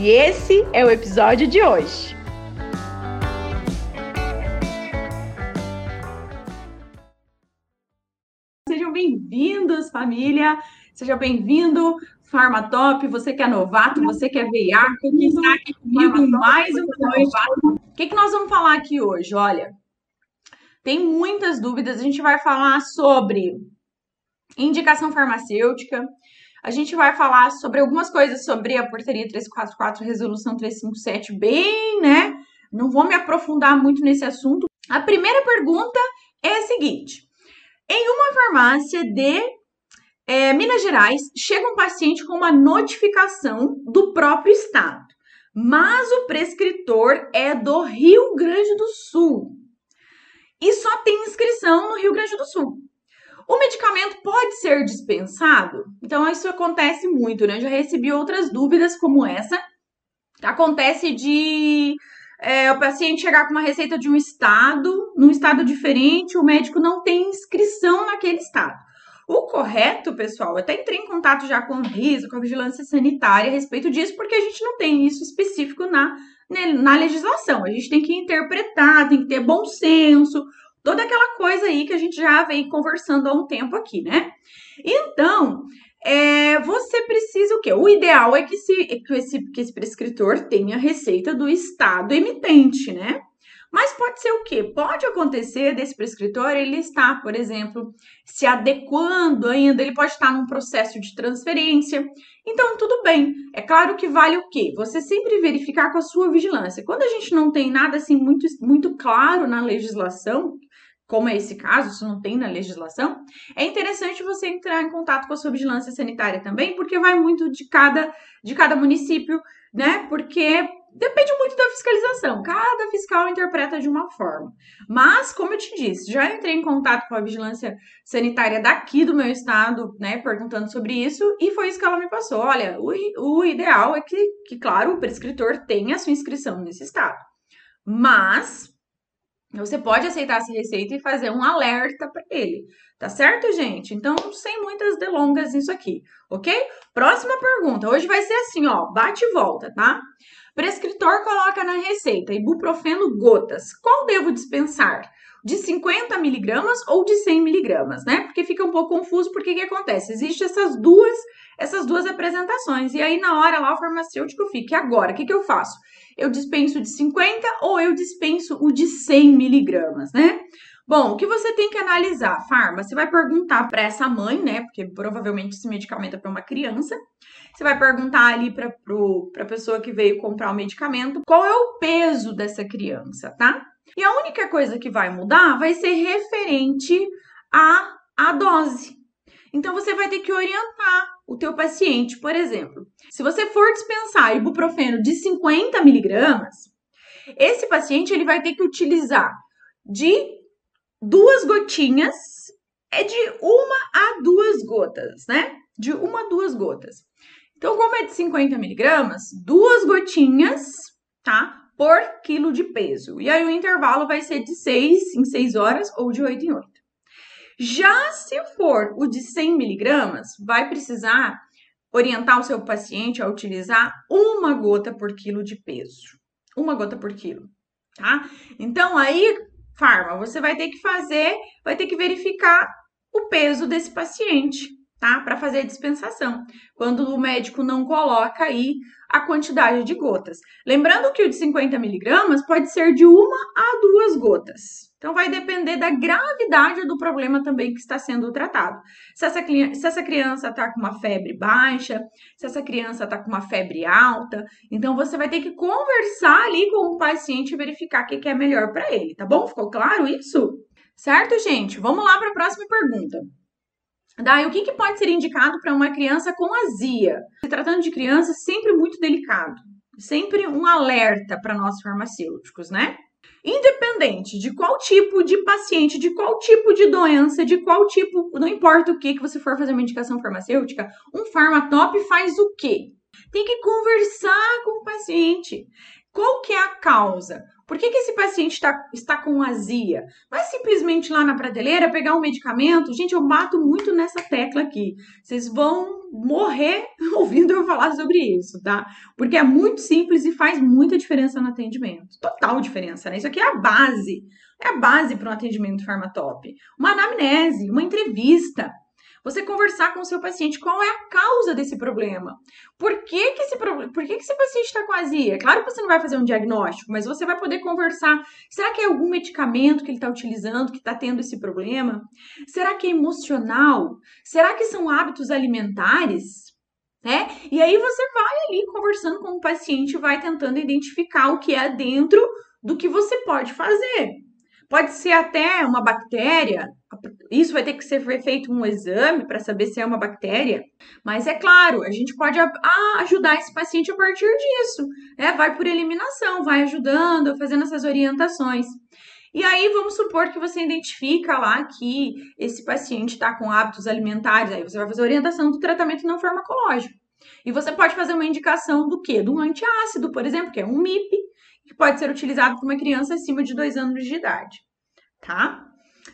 E esse é o episódio de hoje. Sejam bem-vindos, família. Seja bem-vindo, Farmatop. Você que é novato, você que é veiaco, que está aqui comigo mais um. O que, que nós vamos falar aqui hoje? Olha, tem muitas dúvidas. A gente vai falar sobre indicação farmacêutica, a gente vai falar sobre algumas coisas sobre a portaria 344, resolução 357, bem, né? Não vou me aprofundar muito nesse assunto. A primeira pergunta é a seguinte: em uma farmácia de é, Minas Gerais, chega um paciente com uma notificação do próprio estado, mas o prescritor é do Rio Grande do Sul e só tem inscrição no Rio Grande do Sul. O medicamento pode ser dispensado? Então, isso acontece muito, né? Eu já recebi outras dúvidas como essa. Acontece de é, o paciente chegar com uma receita de um estado, num estado diferente, o médico não tem inscrição naquele estado. O correto, pessoal, eu até entrei em contato já com o RISO, com a Vigilância Sanitária a respeito disso, porque a gente não tem isso específico na, né, na legislação. A gente tem que interpretar, tem que ter bom senso, toda aquela coisa aí que a gente já vem conversando há um tempo aqui, né? Então, é, você precisa o quê? O ideal é que, se, que, esse, que esse prescritor tenha a receita do estado emitente, né? Mas pode ser o quê? Pode acontecer desse prescritor ele estar, por exemplo, se adequando ainda, ele pode estar num processo de transferência. Então, tudo bem. É claro que vale o quê? Você sempre verificar com a sua vigilância. Quando a gente não tem nada assim muito, muito claro na legislação, como é esse caso, isso não tem na legislação, é interessante você entrar em contato com a sua vigilância sanitária também, porque vai muito de cada, de cada município, né? Porque depende muito da fiscalização. Cada fiscal interpreta de uma forma. Mas, como eu te disse, já entrei em contato com a vigilância sanitária daqui do meu estado, né, perguntando sobre isso, e foi isso que ela me passou. Olha, o, o ideal é que, que, claro, o prescritor tenha a sua inscrição nesse estado. Mas você pode aceitar essa receita e fazer um alerta para ele, tá certo, gente? Então, sem muitas delongas nisso aqui, ok? Próxima pergunta. Hoje vai ser assim, ó, bate e volta, tá? Prescritor coloca na receita ibuprofeno gotas. Qual devo dispensar? De 50 miligramas ou de 100 miligramas, né? Porque fica um pouco confuso, porque que acontece? Existem essas duas, essas duas apresentações. E aí, na hora lá, o farmacêutico fica. E agora, o que, que eu faço? Eu dispenso de 50 ou eu dispenso o de 100 miligramas, né? Bom, o que você tem que analisar, Farma? Você vai perguntar para essa mãe, né? Porque provavelmente esse medicamento é para uma criança. Você vai perguntar ali para a pessoa que veio comprar o medicamento qual é o peso dessa criança, tá? E a única coisa que vai mudar vai ser referente à, à dose. Então você vai ter que orientar o teu paciente, por exemplo. Se você for dispensar ibuprofeno de 50 miligramas, esse paciente ele vai ter que utilizar de duas gotinhas, é de uma a duas gotas, né? De uma a duas gotas. Então, como é de 50 miligramas, duas gotinhas, tá? Por quilo de peso. E aí o intervalo vai ser de 6 em 6 horas ou de 8 em 8. Já se for o de 100 miligramas, vai precisar orientar o seu paciente a utilizar uma gota por quilo de peso. Uma gota por quilo, tá? Então, aí, farma, você vai ter que fazer, vai ter que verificar o peso desse paciente, tá? Para fazer a dispensação, quando o médico não coloca aí a quantidade de gotas. Lembrando que o de 50 miligramas pode ser de uma a duas gotas. Então, vai depender da gravidade do problema também que está sendo tratado. Se essa, se essa criança está com uma febre baixa, se essa criança está com uma febre alta, então você vai ter que conversar ali com o paciente e verificar o que, que é melhor para ele, tá bom? Ficou claro isso? Certo, gente? Vamos lá para a próxima pergunta. Daí, o que, que pode ser indicado para uma criança com azia? Se tratando de criança, sempre muito delicado. Sempre um alerta para nós farmacêuticos, né? Independente de qual tipo de paciente, de qual tipo de doença, de qual tipo, não importa o que que você for fazer uma indicação farmacêutica, um farmatop faz o quê? Tem que conversar com o paciente. Qual que é a causa? Por que, que esse paciente tá, está com azia? É simplesmente lá na prateleira pegar um medicamento. Gente, eu bato muito nessa tecla aqui. Vocês vão morrer ouvindo eu falar sobre isso, tá? Porque é muito simples e faz muita diferença no atendimento. Total diferença, né? Isso aqui é a base. É a base para um atendimento farmatop. Uma anamnese, uma entrevista. Você conversar com o seu paciente qual é a causa desse problema. Por que, que, esse, por que, que esse paciente está com azia? Claro que você não vai fazer um diagnóstico, mas você vai poder conversar. Será que é algum medicamento que ele está utilizando que está tendo esse problema? Será que é emocional? Será que são hábitos alimentares? É? E aí você vai ali conversando com o paciente, vai tentando identificar o que é dentro do que você pode fazer. Pode ser até uma bactéria, isso vai ter que ser feito um exame para saber se é uma bactéria, mas é claro, a gente pode ajudar esse paciente a partir disso. Né? Vai por eliminação, vai ajudando, fazendo essas orientações. E aí, vamos supor que você identifica lá que esse paciente está com hábitos alimentares, aí você vai fazer a orientação do tratamento não farmacológico. E você pode fazer uma indicação do quê? Do antiácido, por exemplo, que é um MIP, que pode ser utilizado por uma criança acima de dois anos de idade, tá?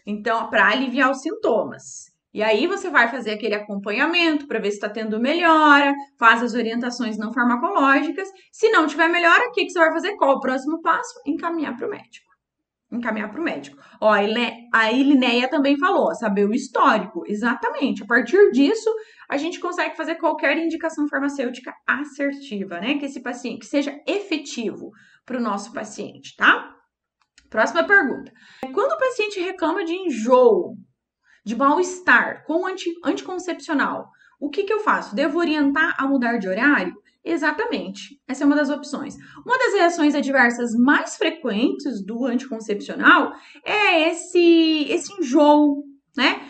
Então, para aliviar os sintomas. E aí você vai fazer aquele acompanhamento para ver se está tendo melhora, faz as orientações não farmacológicas. Se não tiver melhora, o que, que você vai fazer? Qual o próximo passo? Encaminhar para o médico. Encaminhar para o médico. Ó, a Ilineia também falou, saber o histórico. Exatamente. A partir disso, a gente consegue fazer qualquer indicação farmacêutica assertiva, né? Que esse paciente que seja efetivo para o nosso paciente, tá? Próxima pergunta. Quando o paciente reclama de enjoo, de mal-estar com anti, anticoncepcional, o que, que eu faço? Devo orientar a mudar de horário? Exatamente. Essa é uma das opções. Uma das reações adversas mais frequentes do anticoncepcional é esse, esse enjoo, né?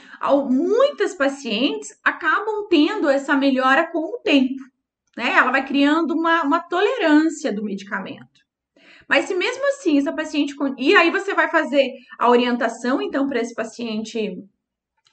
Muitas pacientes acabam tendo essa melhora com o tempo, né? Ela vai criando uma, uma tolerância do medicamento. Mas se mesmo assim essa paciente. E aí você vai fazer a orientação, então, para esse paciente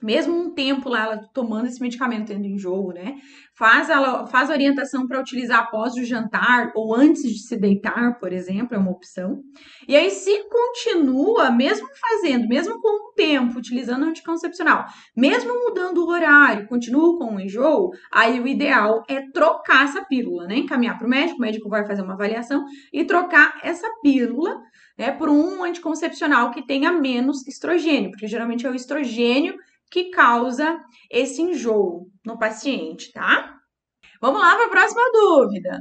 mesmo um tempo lá ela tomando esse medicamento tendo enjoo, né? Faz ela faz orientação para utilizar após o jantar ou antes de se deitar, por exemplo, é uma opção. E aí se continua mesmo fazendo, mesmo com o tempo utilizando anticoncepcional, mesmo mudando o horário, continua com o enjoo, aí o ideal é trocar essa pílula, né? Encaminhar para o médico, o médico vai fazer uma avaliação e trocar essa pílula né, por um anticoncepcional que tenha menos estrogênio, porque geralmente é o estrogênio que causa esse enjoo no paciente, tá? Vamos lá para a próxima dúvida.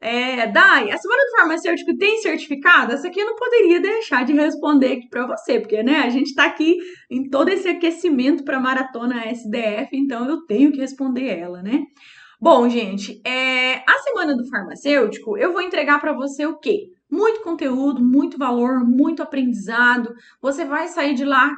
É, Dai, a semana do farmacêutico tem certificado? Essa aqui eu não poderia deixar de responder aqui para você, porque né, a gente está aqui em todo esse aquecimento para a maratona SDF, então eu tenho que responder ela, né? Bom, gente, é, a semana do farmacêutico eu vou entregar para você o quê? Muito conteúdo, muito valor, muito aprendizado. Você vai sair de lá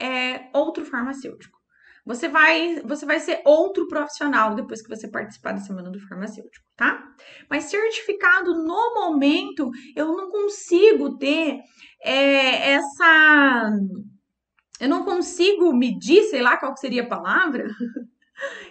é outro farmacêutico. Você vai, você vai ser outro profissional depois que você participar da semana do farmacêutico, tá? Mas certificado no momento, eu não consigo ter é, essa. Eu não consigo medir, sei lá qual seria a palavra.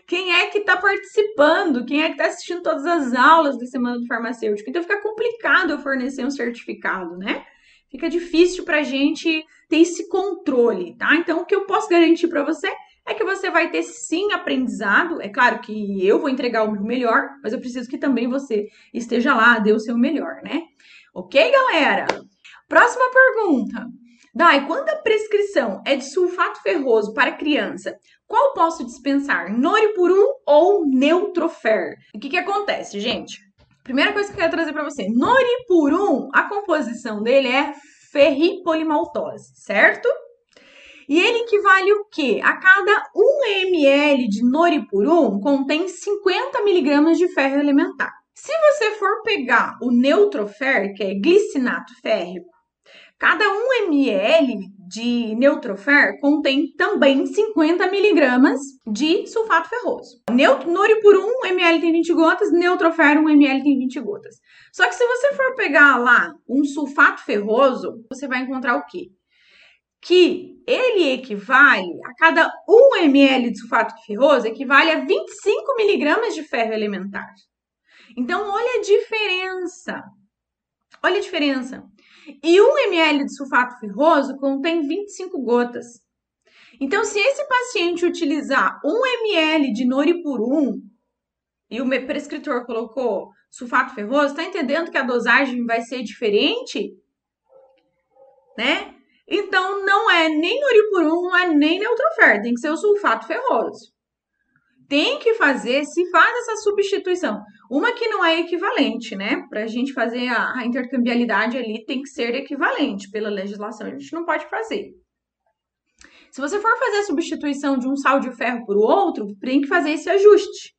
Quem é que está participando? Quem é que está assistindo todas as aulas da semana do farmacêutico? Então fica complicado eu fornecer um certificado, né? Fica difícil para gente ter esse controle, tá? Então, o que eu posso garantir para você é que você vai ter sim aprendizado. É claro que eu vou entregar o meu melhor, mas eu preciso que também você esteja lá, dê o seu melhor, né? Ok, galera? Próxima pergunta. Dai, quando a prescrição é de sulfato ferroso para criança, Qual posso dispensar? Noripurum ou Neutrofer? O que que acontece, gente? Primeira coisa que eu quero trazer para você. Noripurum, a composição dele é ferripolimaltose, certo? E ele equivale o quê? A cada 1 ml de noripurum contém 50 miligramas de ferro elementar. Se você for pegar o neutrofer, que é glicinato férrico, cada 1 ml de neutrofer contém também 50 miligramas de sulfato ferroso. Nori por 1 ml tem 20 gotas, neutrofer 1 ml tem 20 gotas. Só que se você for pegar lá um sulfato ferroso, você vai encontrar o quê? Que ele equivale a cada 1 ml de sulfato ferroso equivale a 25 miligramas de ferro elementar. Então, olha a diferença. Olha a diferença. E 1 ml de sulfato ferroso contém 25 gotas. Então, se esse paciente utilizar 1 ml de noripurum e o prescritor colocou sulfato ferroso, está entendendo que a dosagem vai ser diferente? Né? Então, não é nem noripurum, não é nem neutrofer, tem que ser o sulfato ferroso tem que fazer, se faz essa substituição. Uma que não é equivalente, né? Para a gente fazer a, a, intercambiabilidade ali, tem que ser equivalente pela legislação, a gente não pode fazer. Se você for fazer a substituição de um sal de ferro por outro, tem que fazer esse ajuste.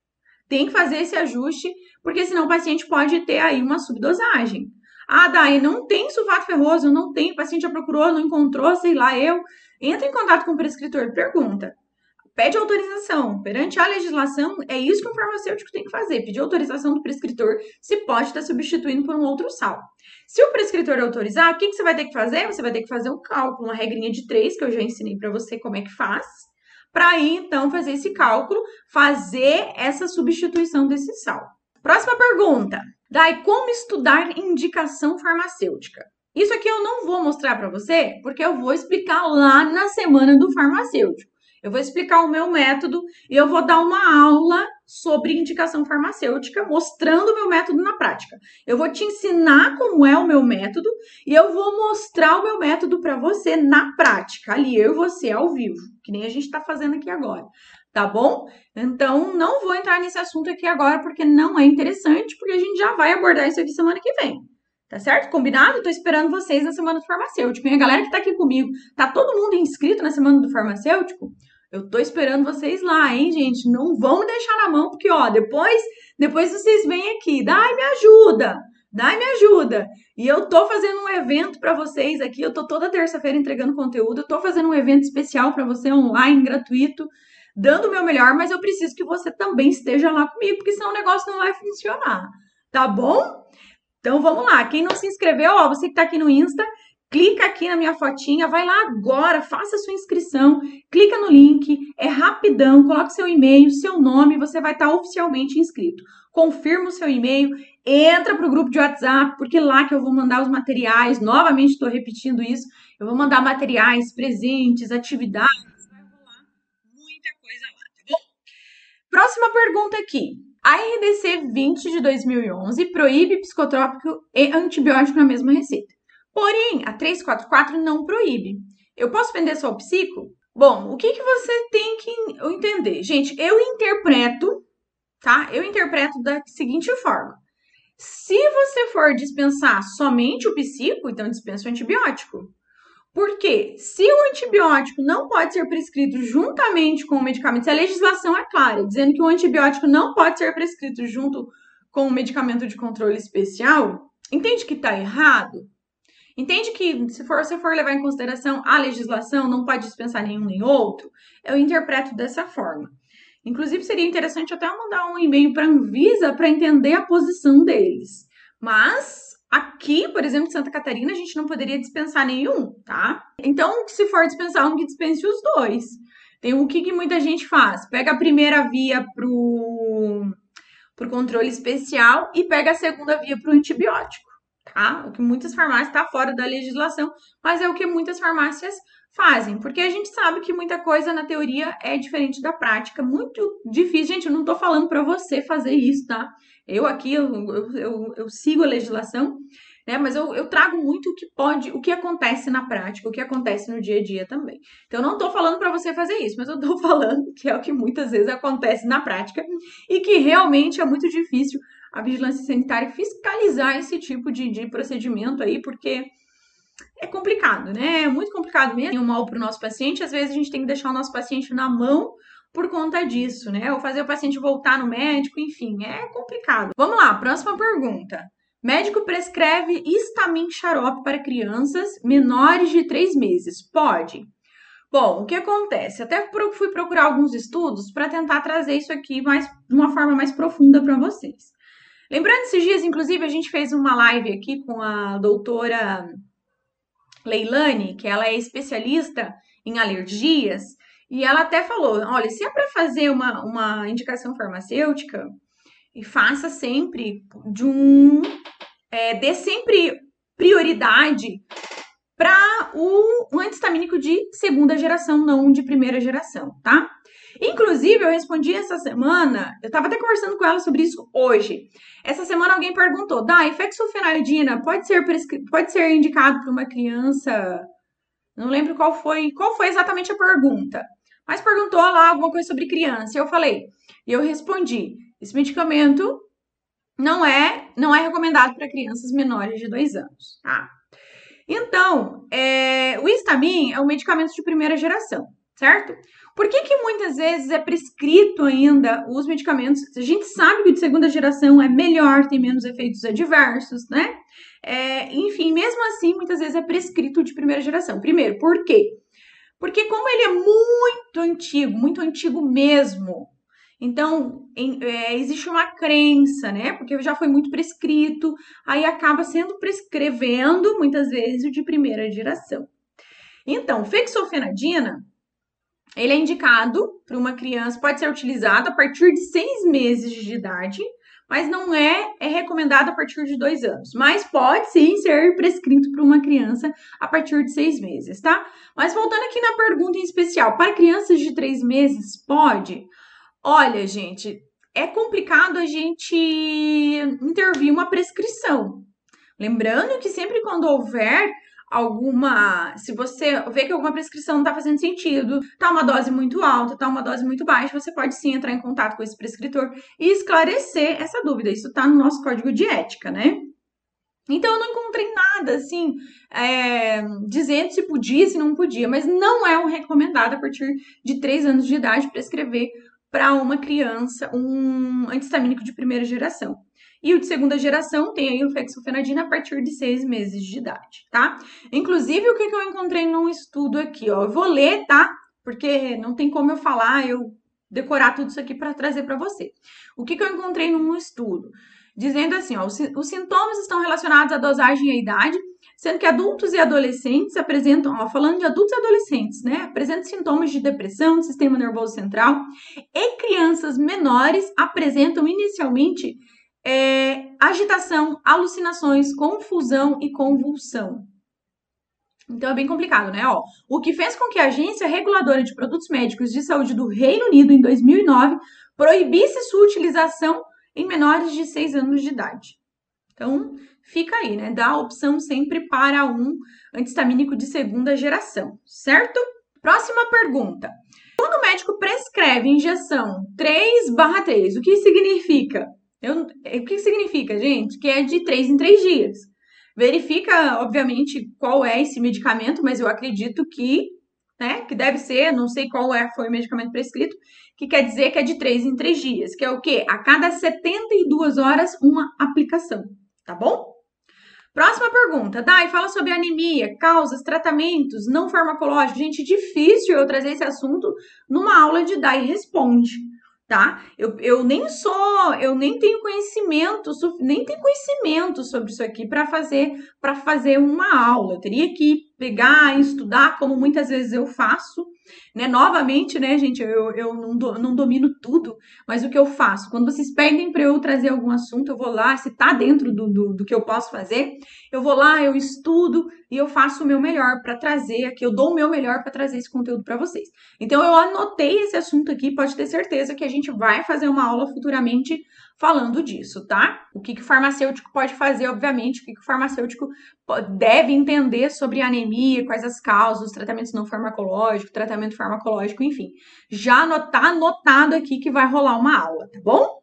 Tem que fazer esse ajuste, porque senão o paciente pode ter aí uma subdosagem. Ah, daí não tem sulfato ferroso, não tem, o paciente já procurou, não encontrou, sei lá, eu. Entra em contato com o prescritor, pergunta pede autorização. Perante a legislação, é isso que o farmacêutico tem que fazer: pedir autorização do prescritor se pode estar substituindo por um outro sal. Se o prescritor autorizar, o que, que você vai ter que fazer? Você vai ter que fazer um cálculo, uma regrinha de três, que eu já ensinei para você como é que faz, para aí então fazer esse cálculo, fazer essa substituição desse sal. Próxima pergunta. Daí, como estudar indicação farmacêutica? Isso aqui eu não vou mostrar para você, porque eu vou explicar lá na semana do farmacêutico. Eu vou explicar o meu método e eu vou dar uma aula sobre indicação farmacêutica, mostrando o meu método na prática. Eu vou te ensinar como é o meu método e eu vou mostrar o meu método para você na prática, ali eu e você ao vivo, que nem a gente está fazendo aqui agora. Tá bom? Então, não vou entrar nesse assunto aqui agora porque não é interessante, porque a gente já vai abordar isso aqui semana que vem. Tá certo? Combinado? Tô esperando vocês na semana do farmacêutico. E a galera que tá aqui comigo, tá todo mundo inscrito na semana do farmacêutico? Eu tô esperando vocês lá, hein, gente? Não vão deixar na mão, porque, ó, depois, depois vocês vêm aqui, dai, me ajuda, dai, me ajuda. E eu tô fazendo um evento para vocês aqui, eu tô toda terça-feira entregando conteúdo, eu tô fazendo um evento especial para você online, gratuito, dando o meu melhor, mas eu preciso que você também esteja lá comigo, porque senão o negócio não vai funcionar, tá bom? Então vamos lá, quem não se inscreveu, ó, você que tá aqui no Insta, clica aqui na minha fotinha, vai lá agora, faça sua inscrição, clica no link, é rapidão, coloque seu e-mail, seu nome, você vai estar oficialmente inscrito. Confirma o seu e-mail, entra para o grupo de WhatsApp, porque lá que eu vou mandar os materiais, novamente estou repetindo isso, eu vou mandar materiais, presentes, atividades, vai rolar muita coisa lá, tá bom? Próxima pergunta aqui. A RDC 20 de 2011 proíbe psicotrópico e antibiótico na mesma receita. Porém, a 344 não proíbe. Eu posso vender só o psico? Bom, o que, que você tem que entender? Gente, eu interpreto, tá? Eu interpreto da seguinte forma. Se você for dispensar somente o psico, então dispensa o antibiótico. Porque se o antibiótico não pode ser prescrito juntamente com o medicamento, se a legislação é clara, dizendo que o antibiótico não pode ser prescrito junto com o medicamento de controle especial, entende que está errado? Entende que se for, se for levar em consideração a legislação, não pode dispensar nenhum nem outro? Eu interpreto dessa forma. Inclusive, seria interessante até mandar um e-mail para a Anvisa para entender a posição deles. Mas aqui, por exemplo, em Santa Catarina, a gente não poderia dispensar nenhum, tá? Então, se for dispensar um, que dispense os dois. Tem o que, que muita gente faz? Pega a primeira via pro, pro controle especial e pega a segunda via pro antibiótico tá? O que muitas farmácias está fora da legislação, mas é o que muitas farmácias fazem, porque a gente sabe que muita coisa na teoria é diferente da prática, muito difícil. Gente, eu não estou falando para você fazer isso, tá? Eu aqui, eu, eu, eu, eu, sigo a legislação, né? Mas eu, eu trago muito o que pode, o que acontece na prática, o que acontece no dia a dia também. Então, eu não tô falando para você fazer isso, mas eu tô falando que é o que muitas vezes acontece na prática e que realmente é muito difícil a vigilância sanitária fiscalizar esse tipo de, de procedimento aí, porque é complicado, né? É muito complicado mesmo. Um mal para o nosso paciente, às vezes a gente tem que deixar o nosso paciente na mão por conta disso, né? Ou fazer o paciente voltar no médico, enfim, é complicado. Vamos lá, próxima pergunta. Médico prescreve Histamin xarope para crianças menores de 3 meses. Pode? Bom, o que acontece? Até fui procurar alguns estudos para tentar trazer isso aqui mais, de uma forma mais profunda para vocês. Lembrando, esses dias, inclusive, a gente fez uma live aqui com a doutora Leilane, que ela é especialista em alergias, e ela até falou: olha, se é para fazer uma, uma indicação farmacêutica, e faça sempre de um. É, dê sempre prioridade para o, antistamínico de segunda geração, não de primeira geração, tá? Inclusive, eu respondi essa semana, eu estava até conversando com ela sobre isso hoje. Essa semana alguém perguntou: da ifexofenadina pode ser pode ser indicado para uma criança? Não lembro qual foi, qual foi exatamente a pergunta. Mas perguntou lá alguma coisa sobre criança. Eu falei, e eu respondi: esse medicamento não é não é recomendado para crianças menores de dois anos, tá? Então, é, o Histamin é um medicamento de primeira geração, certo? Por que, que muitas vezes é prescrito ainda os medicamentos? A gente sabe que o de segunda geração é melhor, tem menos efeitos adversos, né? É, enfim, mesmo assim, muitas vezes é prescrito de primeira geração. Primeiro, por quê? Porque como ele é muito antigo, muito antigo mesmo, então em, é, existe uma crença, né? Porque já foi muito prescrito, aí acaba sendo prescrevendo muitas vezes o de primeira geração. Então, fexofenadina ele é indicado para uma criança, pode ser utilizado a partir de seis meses de idade, mas não é, é recomendado a partir de dois anos. Mas pode sim ser prescrito para uma criança a partir de seis meses, tá? Mas voltando aqui na pergunta em especial, para crianças de três meses, pode? Olha, gente, é complicado a gente intervir uma prescrição. Lembrando que sempre quando houver alguma. Se você vê que alguma prescrição não está fazendo sentido, tá uma dose muito alta, tá uma dose muito baixa, você pode sim entrar em contato com esse prescritor e esclarecer essa dúvida. Isso está no nosso código de ética, né? Então eu não encontrei nada assim é, dizendo se podia, se não podia, mas não é o recomendado a partir de 3 anos de idade prescrever para uma criança um antistamínico de primeira geração. E o de segunda geração tem aí o fexofenadina a partir de seis meses de idade, tá? Inclusive, o que, que eu encontrei num estudo aqui, ó. Eu vou ler, tá? Porque não tem como eu falar, eu decorar tudo isso aqui para trazer para você. O que, que eu encontrei num estudo? Dizendo assim, ó, os, sintomas estão relacionados à dosagem e à idade, sendo que adultos e adolescentes apresentam, ó, falando de adultos e adolescentes, né, apresentam sintomas de depressão sistema nervoso central, e crianças menores apresentam inicialmente é, agitação, alucinações, confusão e convulsão. Então é bem complicado, né? Ó, o que fez com que a Agência Reguladora de Produtos Médicos de Saúde do Reino Unido, em 2009, proibisse sua utilização em menores de 6 anos de idade. Então, fica aí, né? Dá a opção sempre para um antistamínico de segunda geração, certo? Próxima pergunta. Quando o médico prescreve injeção 3/3, o que significa? Eu, é, o que significa, gente? Que é de três em três dias. Verifica, obviamente, qual é esse medicamento, mas eu acredito que, né, que deve ser, não sei qual é, foi o medicamento prescrito, que quer dizer que é de três em três dias, que é o quê? A cada 72 horas, uma aplicação, tá bom? Próxima pergunta, Dai, fala sobre anemia, causas, tratamentos não farmacológicos. Gente, difícil eu trazer esse assunto numa aula de Dai Responde tá? Eu, eu nem sou, eu nem tenho conhecimento, nem tenho conhecimento sobre isso aqui para fazer para fazer uma aula. Eu teria que pegar e estudar, como muitas vezes eu faço, né? Novamente, né, gente, eu, eu não, do, não domino tudo, mas o que eu faço? Quando vocês pedem para eu trazer algum assunto, eu vou lá, se tá dentro do, do, do que eu posso fazer, eu vou lá, eu estudo e eu faço o meu melhor para trazer aqui, eu dou o meu melhor para trazer esse conteúdo para vocês. Então, eu anotei esse assunto aqui, pode ter certeza que a gente vai fazer uma aula futuramente falando disso, tá? O que, que o farmacêutico pode fazer, obviamente, o que, que o farmacêutico deve entender sobre anemia, quais as causas, os tratamentos não farmacológicos, tratamento farmacológico, enfim. Já tá anotado aqui que vai rolar uma aula, tá bom?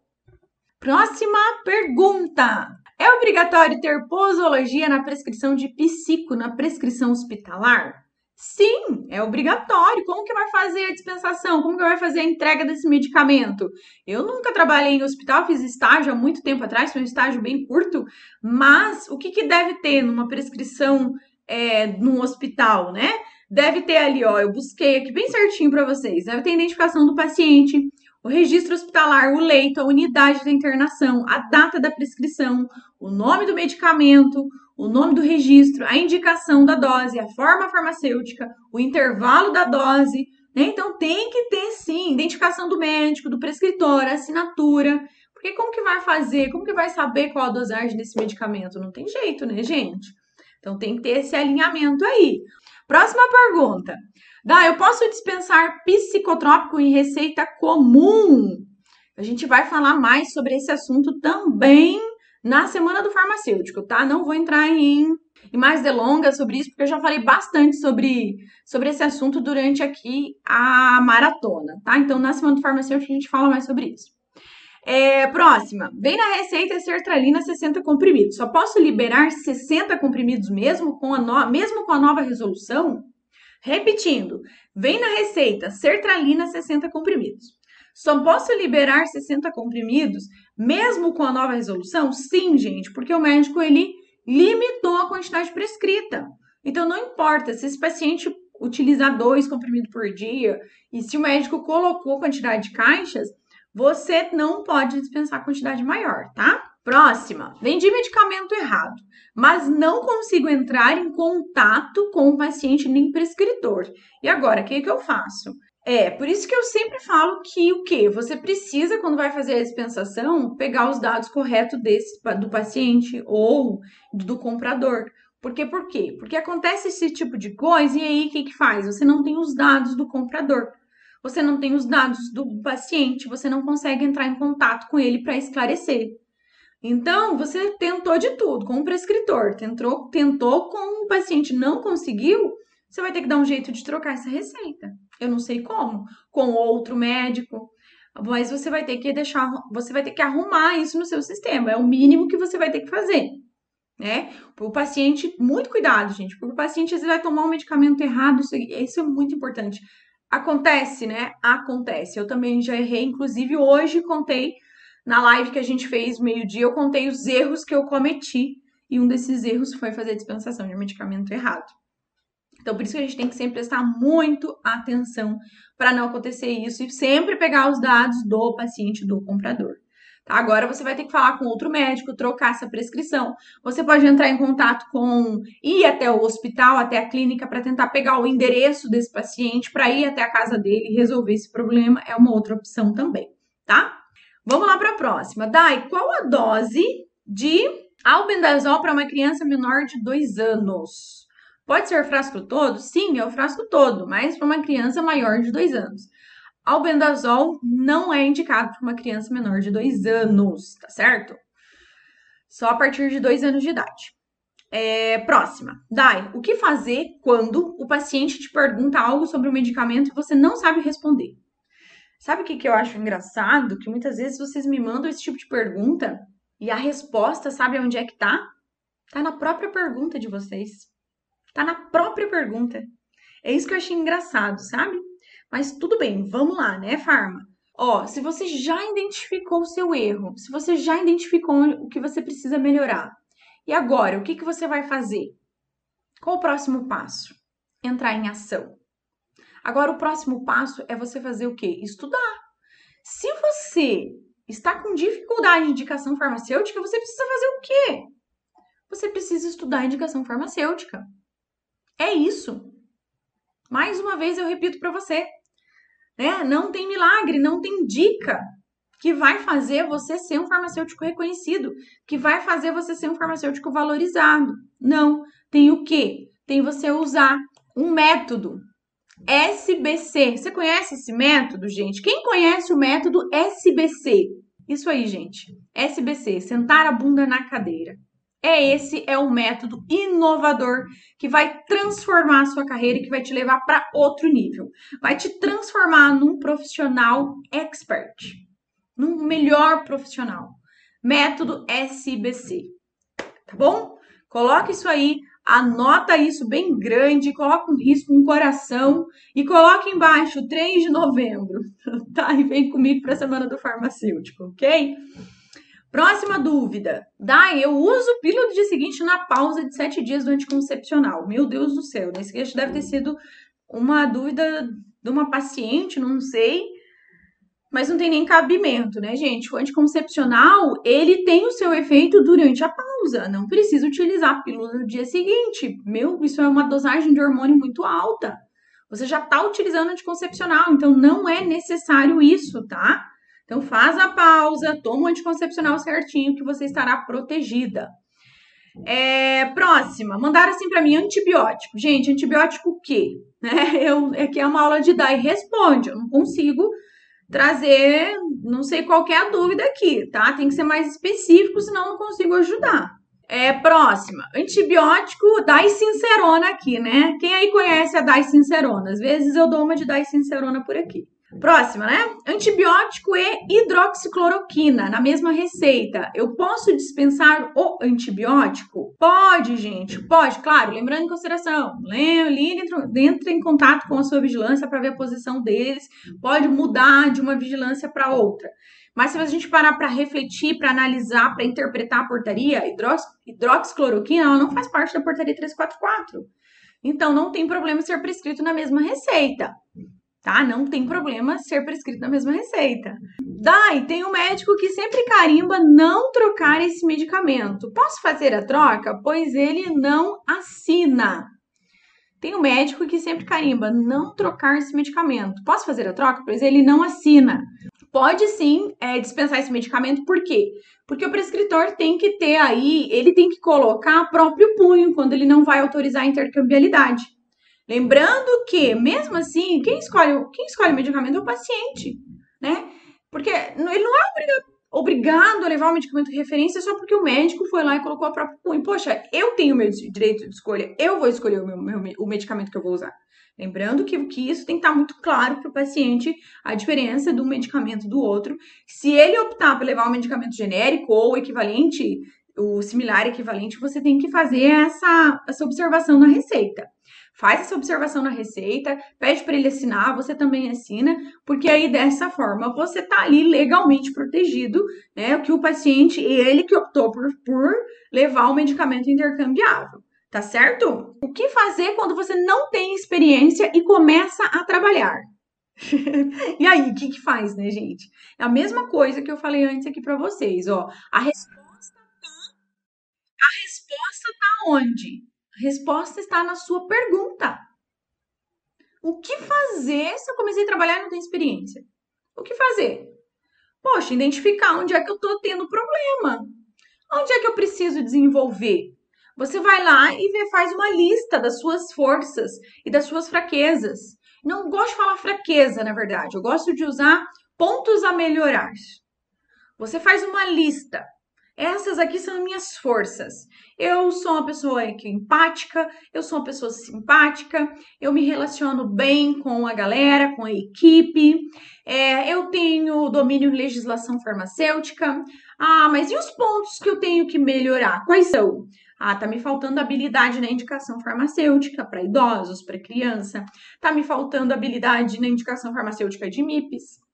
Próxima pergunta. É obrigatório ter posologia na prescrição de psico, na prescrição hospitalar? Sim, é obrigatório. Como que vai fazer a dispensação? Como que vai fazer a entrega desse medicamento? Eu nunca trabalhei em hospital, fiz estágio há muito tempo atrás, foi um estágio bem curto, mas o que, que deve ter numa prescrição é, num hospital, né? Deve ter ali, ó, eu busquei aqui bem certinho para vocês. Deve ter a identificação do paciente, o registro hospitalar, o leito, a unidade da internação, a data da prescrição, o nome do medicamento, o nome do registro, a indicação da dose, a forma farmacêutica, o intervalo da dose. Né? Então tem que ter sim identificação do médico, do prescritor, assinatura. Porque como que vai fazer? Como que vai saber qual a dosagem desse medicamento? Não tem jeito, né, gente? Então tem que ter esse alinhamento aí. Próxima pergunta. Dá, eu posso dispensar psicotrópico em receita comum? A gente vai falar mais sobre esse assunto também na semana do farmacêutico, tá? Não vou entrar em, em mais delongas sobre isso, porque eu já falei bastante sobre, sobre esse assunto durante aqui a maratona, tá? Então, na semana do farmacêutico, a gente fala mais sobre isso. É, próxima. Vem na receita sertralina 60 comprimidos. Só posso liberar 60 comprimidos mesmo com a, no... mesmo com a nova resolução? Repetindo. Vem na receita sertralina 60 comprimidos. Só posso liberar 60 comprimidos mesmo com a nova resolução? Sim, gente, porque o médico ele limitou a quantidade prescrita. Então não importa se esse paciente utilizar dois comprimidos por dia e se o médico colocou quantidade de caixas, você não pode dispensar quantidade maior, tá? Próxima. Vendi medicamento errado, mas não consigo entrar em contato com o paciente nem prescritor. E agora, o que, que eu faço? É, por isso que eu sempre falo que o que? Você precisa, quando vai fazer a dispensação, pegar os dados corretos desse, do paciente ou do comprador. Por quê? Por quê? Porque acontece esse tipo de coisa e aí o que, que faz? Você não tem os dados do comprador. Você não tem os dados do paciente, você não consegue entrar em contato com ele para esclarecer. Então, você tentou de tudo com o prescritor, tentou, tentou com o paciente, não conseguiu, você vai ter que dar um jeito de trocar essa receita. Eu não sei como, com outro médico, mas você vai ter que deixar, você vai ter que arrumar isso no seu sistema. É o mínimo que você vai ter que fazer, né? O paciente, muito cuidado, gente, porque o paciente às vezes vai tomar um medicamento errado, isso, isso é muito importante. Acontece, né? Acontece. Eu também já errei, inclusive hoje contei na live que a gente fez meio-dia, eu contei os erros que eu cometi e um desses erros foi fazer dispensação de medicamento errado. Então, por isso que a gente tem que sempre prestar muito atenção para não acontecer isso e sempre pegar os dados do paciente, do comprador. Tá? Agora você vai ter que falar com outro médico, trocar essa prescrição. Você pode entrar em contato com, ir até o hospital, até a clínica, para tentar pegar o endereço desse paciente, para ir até a casa dele e resolver esse problema. É uma outra opção também, tá? Vamos lá para a próxima. Dai, qual a dose de albendazol para uma criança menor de 2 anos? Pode ser frasco todo? Sim, é o frasco todo, mas para uma criança maior de 2 anos. Albendazol não é indicado para uma criança menor de 2 anos, tá certo? Só a partir de 2 anos de idade. É, próxima. Dai, o que fazer quando o paciente te pergunta algo sobre o medicamento e você não sabe responder? Sabe o que, que eu acho engraçado? Que muitas vezes vocês me mandam esse tipo de pergunta e a resposta, sabe onde é que tá? Tá na própria pergunta de vocês. Tá na própria pergunta. É isso que eu achei engraçado, sabe? Mas tudo bem, vamos lá, né, Farma? Ó, se você já identificou o seu erro, se você já identificou o que você precisa melhorar, e agora, o que, que você vai fazer? Qual o próximo passo? Entrar em ação. Agora, o próximo passo é você fazer o quê? Estudar. Se você está com dificuldade de indicação farmacêutica, você precisa fazer o quê? Você precisa estudar indicação farmacêutica. É isso. Mais uma vez eu repito para você, né? Não tem milagre, não tem dica que vai fazer você ser um farmacêutico reconhecido, que vai fazer você ser um farmacêutico valorizado. Não, tem o quê? Tem você usar um método SBC. Você conhece esse método, gente? Quem conhece o método SBC? Isso aí, gente. SBC, sentar a bunda na cadeira. É esse é o método inovador que vai transformar a sua carreira e que vai te levar para outro nível. Vai te transformar num profissional expert, num melhor profissional. Método SBC. Tá bom? Coloque isso aí, anota isso bem grande, coloca um risco, um coração e coloque embaixo 3 de novembro, tá? E vem comigo para a semana do farmacêutico, ok? Próxima dúvida. Dai, eu uso pílula do dia seguinte na pausa de sete dias do anticoncepcional. Meu Deus do céu, nesse né? deve ter sido uma dúvida de uma paciente, não sei. Mas não tem nem cabimento, né, gente? O anticoncepcional, ele tem o seu efeito durante a pausa. Não precisa utilizar a pílula no dia seguinte. Meu, isso é uma dosagem de hormônio muito alta. Você já está utilizando anticoncepcional, então não é necessário isso, tá? Então, faz a pausa, toma o anticoncepcional certinho que você estará protegida. É, próxima, mandaram assim para mim antibiótico. Gente, antibiótico o quê? É, eu, é que é uma aula de dar e responde. Eu não consigo trazer, não sei qual é a dúvida aqui, tá? Tem que ser mais específico, senão não consigo ajudar. É, próxima, antibiótico Daicincerona aqui, né? Quem aí conhece a Daicincerona? Às vezes eu dou uma de Daicincerona por aqui. Próxima, né? Antibiótico e hidroxicloroquina na mesma receita. Eu posso dispensar o antibiótico? Pode, gente, pode, claro. Lembrando em consideração, liga, entra em contato com a sua vigilância para ver a posição deles. Pode mudar de uma vigilância para outra. Mas se a gente parar para refletir, para analisar, para interpretar a portaria, hidrox, hidroxicloroquina ela não faz parte da portaria 344. Então não tem problema ser prescrito na mesma receita tá? Não tem problema ser prescrito na mesma receita. Daí, tem um médico que sempre carimba não trocar esse medicamento. Posso fazer a troca? Pois ele não assina. Tem um médico que sempre carimba não trocar esse medicamento. Posso fazer a troca? Pois ele não assina. Pode sim é, dispensar esse medicamento, por quê? Porque o prescritor tem que ter aí, ele tem que colocar próprio punho quando ele não vai autorizar a intercambialidade. Lembrando que, mesmo assim, quem escolhe, quem escolhe o medicamento é o paciente, né? Porque ele não é obrigado, obrigado a levar o medicamento de referência só porque o médico foi lá e colocou a própria punho. Poxa, eu tenho o meu direito de escolha, eu vou escolher o, meu, meu, o medicamento que eu vou usar. Lembrando que, que isso tem que estar muito claro para o paciente a diferença de um medicamento do outro. Se ele optar por levar um medicamento genérico ou equivalente, o similar equivalente, você tem que fazer essa, essa observação na receita faz essa observação na receita, pede para ele assinar, você também assina, porque aí dessa forma você tá ali legalmente protegido, né? Que o paciente, ele que optou por, por levar o medicamento intercambiável. Tá certo? O que fazer quando você não tem experiência e começa a trabalhar? e aí, o que, que faz, né, gente? É a mesma coisa que eu falei antes aqui para vocês, ó. A resposta tá. A resposta tá onde? Resposta está na sua pergunta. O que fazer se eu comecei a trabalhar e não tenho experiência? O que fazer? Poxa, identificar onde é que eu estou tendo problema. Onde é que eu preciso desenvolver? Você vai lá e vê, faz uma lista das suas forças e das suas fraquezas. Não gosto de falar fraqueza, na verdade. Eu gosto de usar pontos a melhorar. Você faz uma lista essas aqui são minhas forças. Eu sou uma pessoa é empática, eu sou uma pessoa simpática, eu me relaciono bem com a galera, com a equipe, é, eu tenho domínio em legislação farmacêutica. Ah, mas e os pontos que eu tenho que melhorar? Quais são? Ah, tá me faltando habilidade na indicação farmacêutica para idosos, para criança. Tá me faltando habilidade na indicação farmacêutica de MIPs.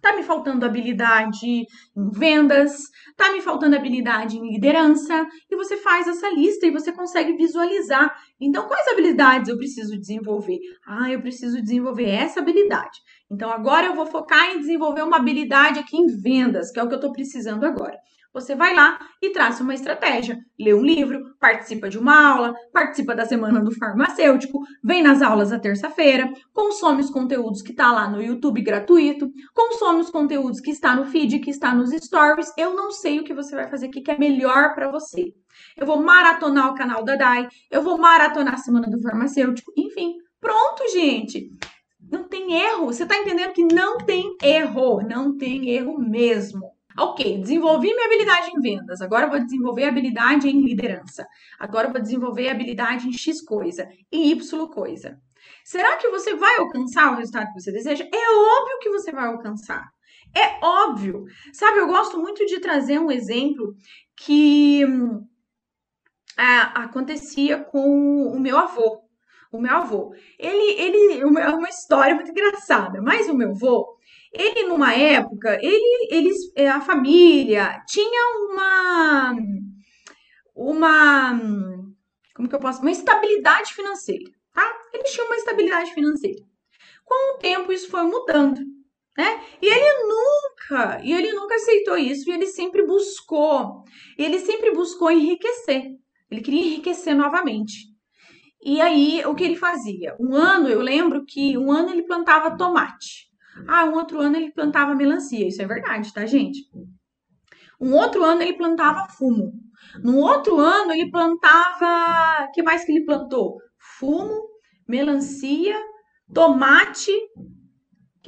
Tá me faltando habilidade em vendas, tá me faltando habilidade em liderança, e você faz essa lista e você consegue visualizar. Então, quais habilidades eu preciso desenvolver? Ah, eu preciso desenvolver essa habilidade. Então, agora eu vou focar em desenvolver uma habilidade aqui em vendas, que é o que eu estou precisando agora. Você vai lá e traça uma estratégia. Lê um livro, participa de uma aula, participa da semana do farmacêutico, vem nas aulas à terça-feira, consome os conteúdos que está lá no YouTube gratuito, consome os conteúdos que está no feed, que está nos stories. Eu não sei o que você vai fazer aqui que é melhor para você. Eu vou maratonar o canal da DAI, eu vou maratonar a semana do farmacêutico, enfim. Pronto, gente. Não tem erro. Você está entendendo que não tem erro. Não tem erro mesmo. Ok, desenvolvi minha habilidade em vendas. Agora vou desenvolver habilidade em liderança. Agora vou desenvolver habilidade em X coisa e Y coisa. Será que você vai alcançar o resultado que você deseja? É óbvio que você vai alcançar. É óbvio. Sabe, eu gosto muito de trazer um exemplo que é, acontecia com o meu avô. O meu avô, ele, ele, é uma história muito engraçada, mas o meu avô, ele numa época, ele, eles, é, a família tinha uma, uma, como que eu posso, uma estabilidade financeira, tá? Eles tinham uma estabilidade financeira. Com o tempo isso foi mudando né? E ele nunca, e ele nunca aceitou isso, e ele sempre buscou, ele sempre buscou enriquecer. Ele queria enriquecer novamente. E aí, o que ele fazia? Um ano, eu lembro que um ano ele plantava tomate. Ah, um outro ano ele plantava melancia. Isso é verdade, tá, gente? Um outro ano ele plantava fumo. No outro ano ele plantava. O que mais que ele plantou? Fumo, melancia, tomate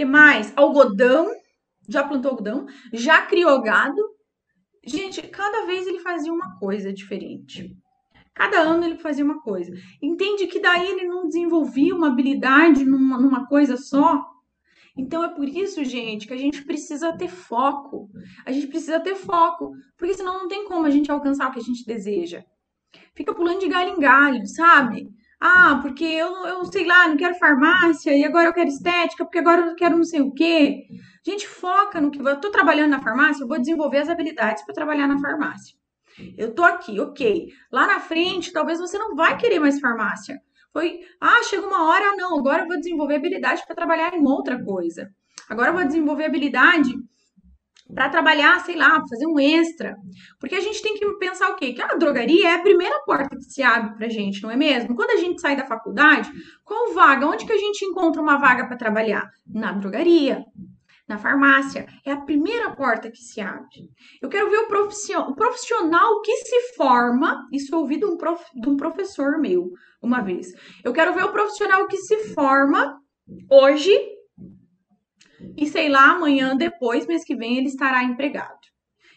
que mais? Algodão. Já plantou algodão? Já criou gado? Gente, cada vez ele fazia uma coisa diferente. Cada ano ele fazia uma coisa. Entende que daí ele não desenvolvia uma habilidade numa, numa coisa só? Então é por isso, gente, que a gente precisa ter foco. A gente precisa ter foco, porque senão não tem como a gente alcançar o que a gente deseja. Fica pulando de galho em galho, sabe? Ah, porque eu, eu sei lá, não quero farmácia e agora eu quero estética, porque agora eu quero não sei o quê. A gente foca no que eu tô trabalhando na farmácia, eu vou desenvolver as habilidades para trabalhar na farmácia. Eu tô aqui, ok. Lá na frente, talvez você não vai querer mais farmácia. Foi, ah, chega uma hora, não, agora eu vou desenvolver habilidade para trabalhar em outra coisa. Agora eu vou desenvolver habilidade para trabalhar, sei lá, fazer um extra. Porque a gente tem que pensar o quê? Que a drogaria é a primeira porta que se abre pra gente, não é mesmo? Quando a gente sai da faculdade, qual vaga? Onde que a gente encontra uma vaga para trabalhar? Na drogaria. Na farmácia, é a primeira porta que se abre. Eu quero ver o profissional, o profissional que se forma. Isso eu ouvi de um, prof, de um professor meu uma vez. Eu quero ver o profissional que se forma hoje e sei lá, amanhã, depois, mês que vem, ele estará empregado.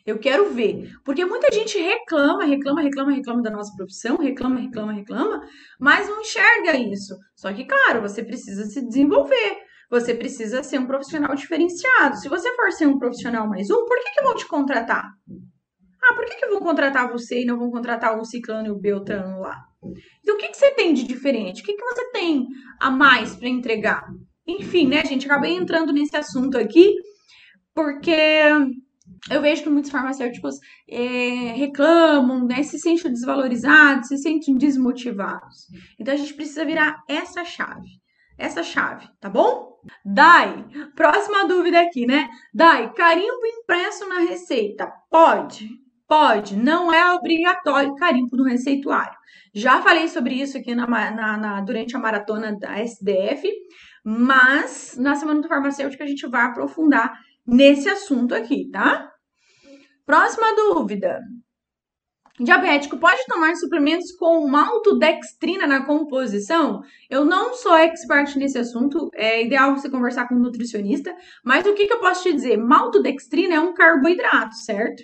Eu quero ver. Porque muita gente reclama, reclama, reclama, reclama da nossa profissão, reclama, reclama, reclama, mas não enxerga isso. Só que, claro, você precisa se desenvolver. Você precisa ser um profissional diferenciado. Se você for ser um profissional mais um, por que, que vão te contratar? Ah, por que, que vão contratar você e não vão contratar o ciclano e o beltrano lá? Então, o que, que você tem de diferente? O que, que você tem a mais para entregar? Enfim, né, gente? Acabei entrando nesse assunto aqui porque eu vejo que muitos farmacêuticos é, reclamam, né, se sentem desvalorizados, se sentem desmotivados. Então a gente precisa virar essa chave. Essa chave, tá bom? Dai, próxima dúvida aqui, né? Dai, carimbo impresso na receita. Pode? Pode, não é obrigatório carimbo no receituário. Já falei sobre isso aqui na, na, na, durante a maratona da SDF, mas na semana do farmacêutico a gente vai aprofundar nesse assunto aqui, tá? Próxima dúvida. Diabético pode tomar suplementos com maltodextrina na composição? Eu não sou expert nesse assunto, é ideal você conversar com um nutricionista, mas o que, que eu posso te dizer? Maltodextrina é um carboidrato, certo?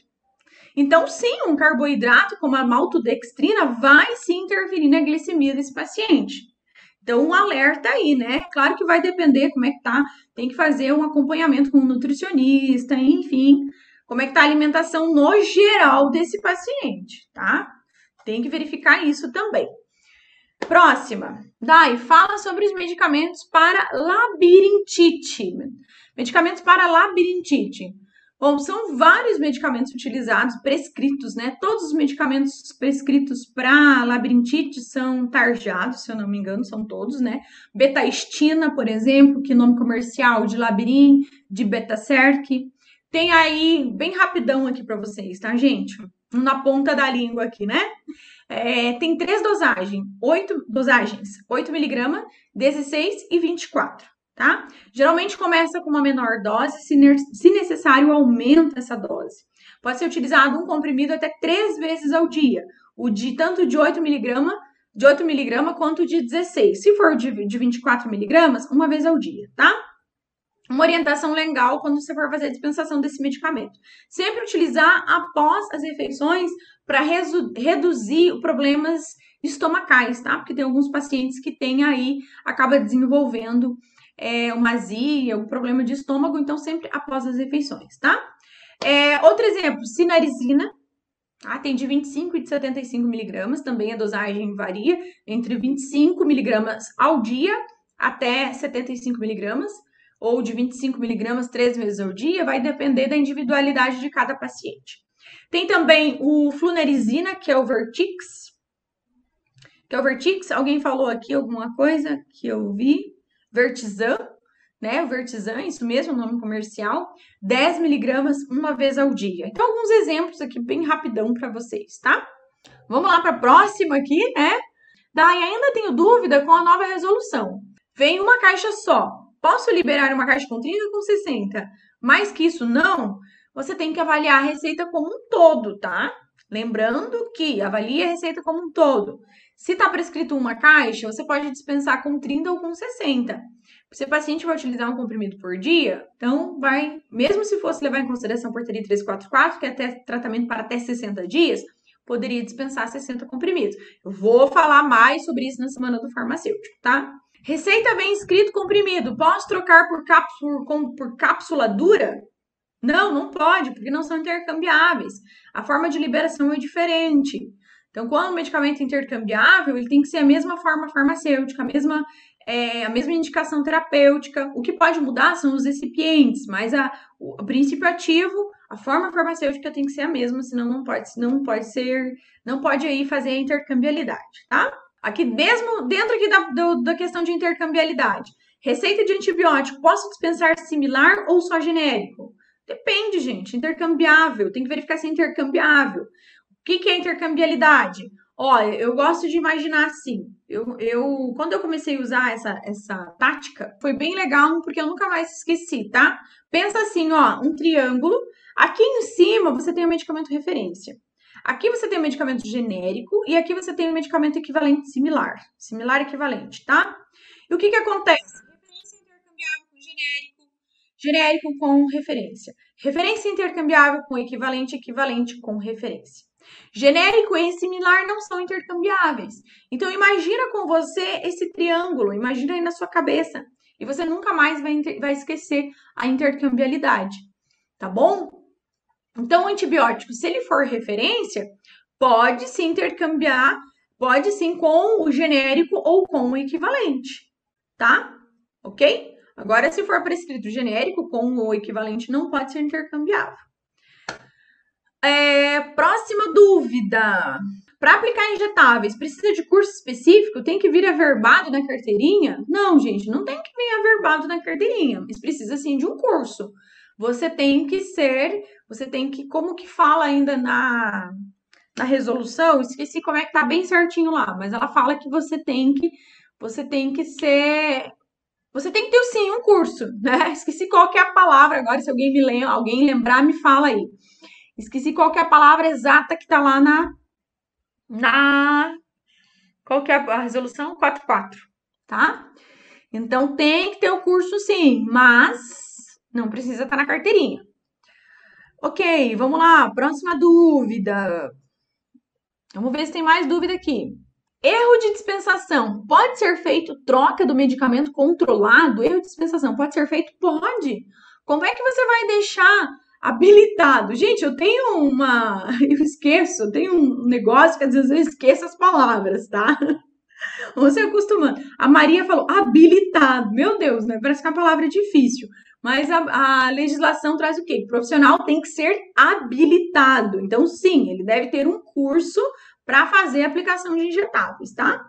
Então, sim, um carboidrato como a maltodextrina vai se interferir na glicemia desse paciente. Então, um alerta aí, né? Claro que vai depender como é que tá. Tem que fazer um acompanhamento com um nutricionista, enfim, como é que tá a alimentação no geral desse paciente, tá? Tem que verificar isso também. Próxima. Dai, fala sobre os medicamentos para labirintite. Medicamentos para labirintite. Bom, são vários medicamentos utilizados, prescritos, né? Todos os medicamentos prescritos para labirintite são tarjados, se eu não me engano, são todos, né? Betaestina, por exemplo, que nome comercial de Labirin, de Betacerc. Tem aí, bem rapidão aqui para vocês, tá, gente? Na ponta da língua aqui, né? É, tem três dosagens, oito dosagens, 8 miligramas, 16 e 24 tá? Geralmente começa com uma menor dose, se, se necessário, aumenta essa dose. Pode ser utilizado um comprimido até três vezes ao dia, o de tanto de 8 miligramas de 8 miligramas quanto de 16. Se for de, de 24 miligramas, uma vez ao dia, tá? Uma orientação legal quando você for fazer a dispensação desse medicamento. Sempre utilizar após as refeições para reduzir problemas estomacais, tá? Porque tem alguns pacientes que têm aí, acaba desenvolvendo é, uma azia, um problema de estômago, então sempre após as refeições, tá? É, outro exemplo, sinarizina, ah, tem de 25 e de 75 miligramas, também a dosagem varia entre 25 miligramas ao dia até 75 miligramas, ou de 25 miligramas três vezes ao dia, vai depender da individualidade de cada paciente. Tem também o flunerizina, que é o Vertix, que é o Vertix. Alguém falou aqui alguma coisa que eu vi? Vertizan, né? Vertizan, isso mesmo, nome comercial, 10 miligramas uma vez ao dia. Então, alguns exemplos aqui bem rapidão para vocês, tá? Vamos lá para a próxima aqui, né? Daí ainda tenho dúvida com a nova resolução. Vem uma caixa só. Posso liberar uma caixa com 30 ou com 60? Mais que isso, não. Você tem que avaliar a receita como um todo, tá? Lembrando que avalie a receita como um todo. Se está prescrito uma caixa, você pode dispensar com 30 ou com 60. Se o paciente vai utilizar um comprimido por dia, então vai, mesmo se fosse levar em consideração portaria 344, que é até tratamento para até 60 dias, poderia dispensar 60 comprimidos. Eu vou falar mais sobre isso na semana do farmacêutico, tá? Receita vem escrito comprimido. Posso trocar por cápsula, por cápsula dura? Não, não pode, porque não são intercambiáveis. A forma de liberação é diferente. Então, quando o medicamento é intercambiável, ele tem que ser a mesma forma farmacêutica, a mesma é, a mesma indicação terapêutica. O que pode mudar são os recipientes, mas a, o, princípio ativo, a forma farmacêutica tem que ser a mesma, senão não pode, não pode ser, não pode aí fazer a intercambialidade, tá? Aqui mesmo dentro aqui da, do, da questão de intercambialidade, receita de antibiótico, posso dispensar similar ou só genérico? Depende, gente, intercambiável, tem que verificar se é intercambiável. O que, que é intercambialidade? Olha, eu gosto de imaginar assim. Eu, eu, quando eu comecei a usar essa, essa tática, foi bem legal, porque eu nunca mais esqueci, tá? Pensa assim, ó, um triângulo. Aqui em cima você tem o medicamento referência. Aqui você tem o medicamento genérico e aqui você tem o medicamento equivalente similar. Similar equivalente, tá? E o que que acontece? Referência intercambiável com genérico, genérico com referência. Referência intercambiável com equivalente, equivalente com referência. Genérico e similar não são intercambiáveis. Então imagina com você esse triângulo, imagina aí na sua cabeça. E você nunca mais vai, vai esquecer a intercambialidade, tá bom? Então o antibiótico, se ele for referência, pode se intercambiar, pode sim com o genérico ou com o equivalente, tá? Ok? Agora, se for prescrito genérico com o equivalente, não pode ser intercambiável. É, próxima dúvida. Para aplicar injetáveis, precisa de curso específico? Tem que vir averbado na carteirinha? Não, gente, não tem que vir averbado na carteirinha, mas precisa sim de um curso. Você tem que ser, você tem que, como que fala ainda na, na resolução? Esqueci como é que tá bem certinho lá, mas ela fala que você tem que, você tem que ser você tem que ter sim um curso, né? Esqueci qual que é a palavra agora, se alguém me lembra, alguém lembrar, me fala aí. Esqueci qual que é a palavra exata que está lá na. na qual que é a resolução? 44, tá? Então tem que ter o curso sim, mas não precisa estar tá na carteirinha. Ok, vamos lá, próxima dúvida. Vamos ver se tem mais dúvida aqui. Erro de dispensação. Pode ser feito troca do medicamento controlado? Erro de dispensação. Pode ser feito? Pode. Como é que você vai deixar habilitado. Gente, eu tenho uma. Eu esqueço, eu tenho um negócio que às vezes eu esqueço as palavras, tá? Você acostumando. A Maria falou habilitado. Meu Deus, né? Parece que é uma palavra difícil. Mas a, a legislação traz o quê? O profissional tem que ser habilitado. Então, sim, ele deve ter um curso para fazer aplicação de injetáveis, tá?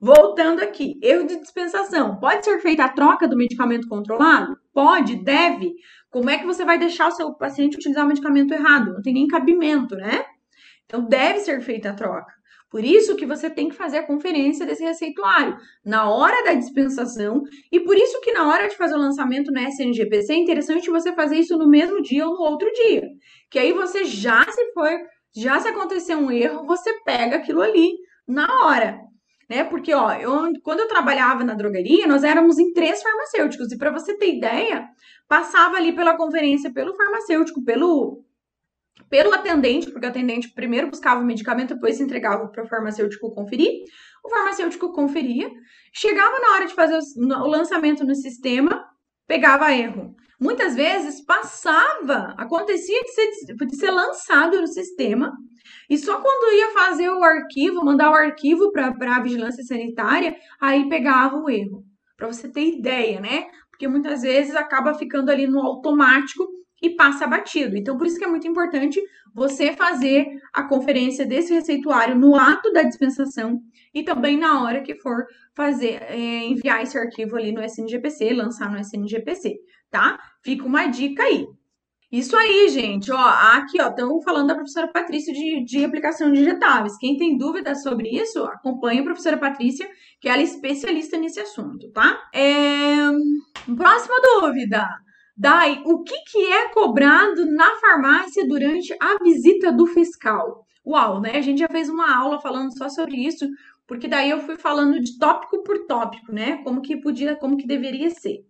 Voltando aqui, erro de dispensação. Pode ser feita a troca do medicamento controlado? Pode, deve. Como é que você vai deixar o seu paciente utilizar o medicamento errado? Não tem nem cabimento, né? Então, deve ser feita a troca. Por isso que você tem que fazer a conferência desse receituário na hora da dispensação e por isso que na hora de fazer o lançamento na SNGPC é interessante você fazer isso no mesmo dia ou no outro dia, que aí você já se for, já se acontecer um erro, você pega aquilo ali na hora. né? Porque, ó, eu, quando eu trabalhava na drogaria, nós éramos em três farmacêuticos, e para você ter ideia, passava ali pela conferência, pelo farmacêutico, pelo pelo atendente, porque o atendente primeiro buscava o medicamento, depois entregava para o farmacêutico conferir. O farmacêutico conferia, chegava na hora de fazer o lançamento no sistema, pegava erro. Muitas vezes passava, acontecia de ser, de ser lançado no sistema, e só quando ia fazer o arquivo, mandar o arquivo para a vigilância sanitária, aí pegava o erro. Para você ter ideia, né? Porque muitas vezes acaba ficando ali no automático e passa batido. Então, por isso que é muito importante você fazer a conferência desse receituário no ato da dispensação e também na hora que for fazer é, enviar esse arquivo ali no SNGPC, lançar no SNGPC, tá? Fica uma dica aí. Isso aí, gente, ó, aqui, ó, estão falando da professora Patrícia de, de aplicação de injetáveis. Quem tem dúvidas sobre isso, acompanhe a professora Patrícia, que ela é especialista nesse assunto, tá? É... Próxima dúvida. Dai, o que, que é cobrado na farmácia durante a visita do fiscal? Uau, né? A gente já fez uma aula falando só sobre isso, porque daí eu fui falando de tópico por tópico, né? Como que podia, como que deveria ser.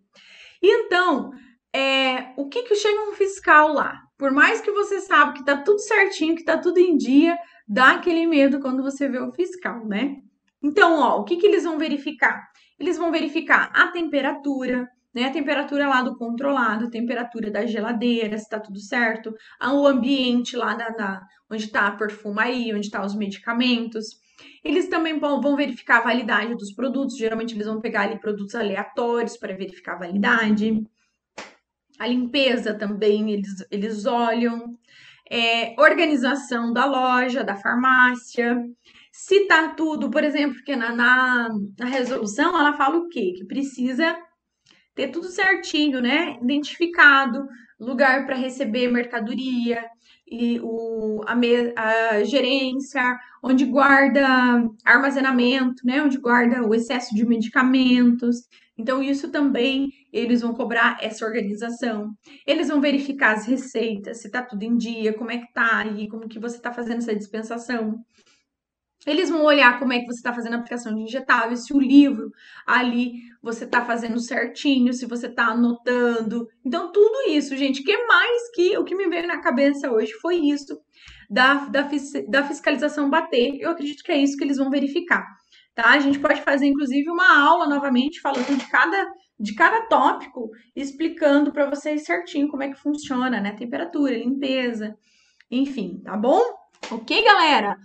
Então, é, o que que chega um fiscal lá? Por mais que você sabe que tá tudo certinho, que tá tudo em dia, dá aquele medo quando você vê o fiscal, né? Então, ó, o que que eles vão verificar? Eles vão verificar a temperatura, né? A temperatura lá do controlado, a temperatura da geladeira, se tá tudo certo, o ambiente lá na, na onde tá a perfumaria, onde tá os medicamentos. Eles também vão verificar a validade dos produtos, geralmente eles vão pegar ali produtos aleatórios para verificar a validade. A limpeza também eles, eles olham. É, organização da loja, da farmácia. Se tá tudo, por exemplo, porque na, na, na resolução ela fala o quê? Que precisa ter tudo certinho, né? Identificado, lugar para receber mercadoria, e o, a, me, a, gerência, onde guarda armazenamento, né? Onde guarda o excesso de medicamentos. Então, isso também eles vão cobrar essa organização. Eles vão verificar as receitas, se está tudo em dia, como é que tá e como que você está fazendo essa dispensação. Eles vão olhar como é que você está fazendo a aplicação de injetáveis, se o livro ali você está fazendo certinho, se você está anotando. Então, tudo isso, gente, que mais que o que me veio na cabeça hoje foi isso da, da, da fiscalização bater. Eu acredito que é isso que eles vão verificar. Tá? A gente pode fazer, inclusive, uma aula novamente falando de cada, de cada tópico, explicando para vocês certinho como é que funciona, né? Temperatura, limpeza, enfim, tá bom? Ok, galera?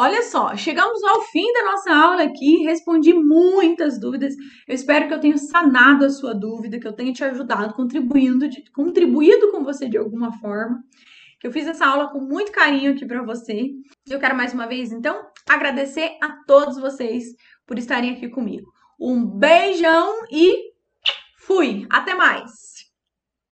Olha só, chegamos ao fim da nossa aula aqui, respondi muitas dúvidas. Eu espero que eu tenha sanado a sua dúvida, que eu tenha te ajudado, contribuindo, de, contribuído com você de alguma forma. Que eu fiz essa aula com muito carinho aqui para você. Eu quero mais uma vez, então, agradecer a todos vocês por estarem aqui comigo. Um beijão e fui! Até mais!